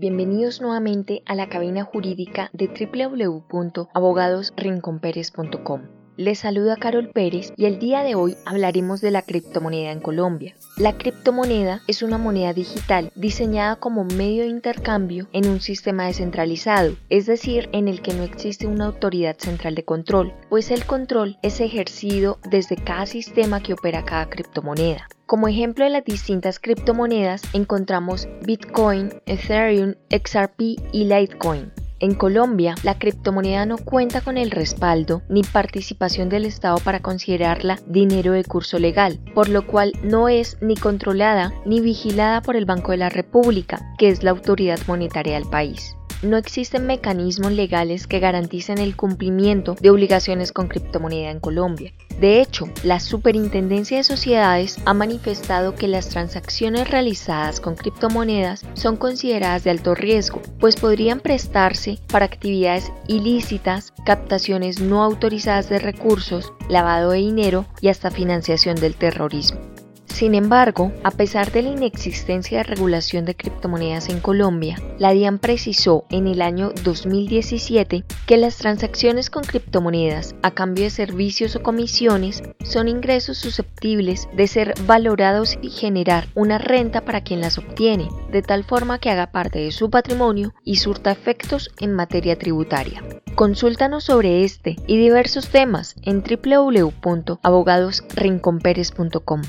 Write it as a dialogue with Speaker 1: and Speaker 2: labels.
Speaker 1: Bienvenidos nuevamente a la cabina jurídica de www.abogadosrinconperes.com. Les saluda Carol Pérez y el día de hoy hablaremos de la criptomoneda en Colombia. La criptomoneda es una moneda digital diseñada como medio de intercambio en un sistema descentralizado, es decir, en el que no existe una autoridad central de control, pues el control es ejercido desde cada sistema que opera cada criptomoneda. Como ejemplo de las distintas criptomonedas encontramos Bitcoin, Ethereum, XRP y Litecoin. En Colombia, la criptomoneda no cuenta con el respaldo ni participación del Estado para considerarla dinero de curso legal, por lo cual no es ni controlada ni vigilada por el Banco de la República, que es la autoridad monetaria del país no existen mecanismos legales que garanticen el cumplimiento de obligaciones con criptomoneda en Colombia. De hecho, la Superintendencia de Sociedades ha manifestado que las transacciones realizadas con criptomonedas son consideradas de alto riesgo, pues podrían prestarse para actividades ilícitas, captaciones no autorizadas de recursos, lavado de dinero y hasta financiación del terrorismo. Sin embargo, a pesar de la inexistencia de regulación de criptomonedas en Colombia, la DIAN precisó en el año 2017 que las transacciones con criptomonedas a cambio de servicios o comisiones son ingresos susceptibles de ser valorados y generar una renta para quien las obtiene, de tal forma que haga parte de su patrimonio y surta efectos en materia tributaria. Consúltanos sobre este y diversos temas en www.abogadosrinconperes.com.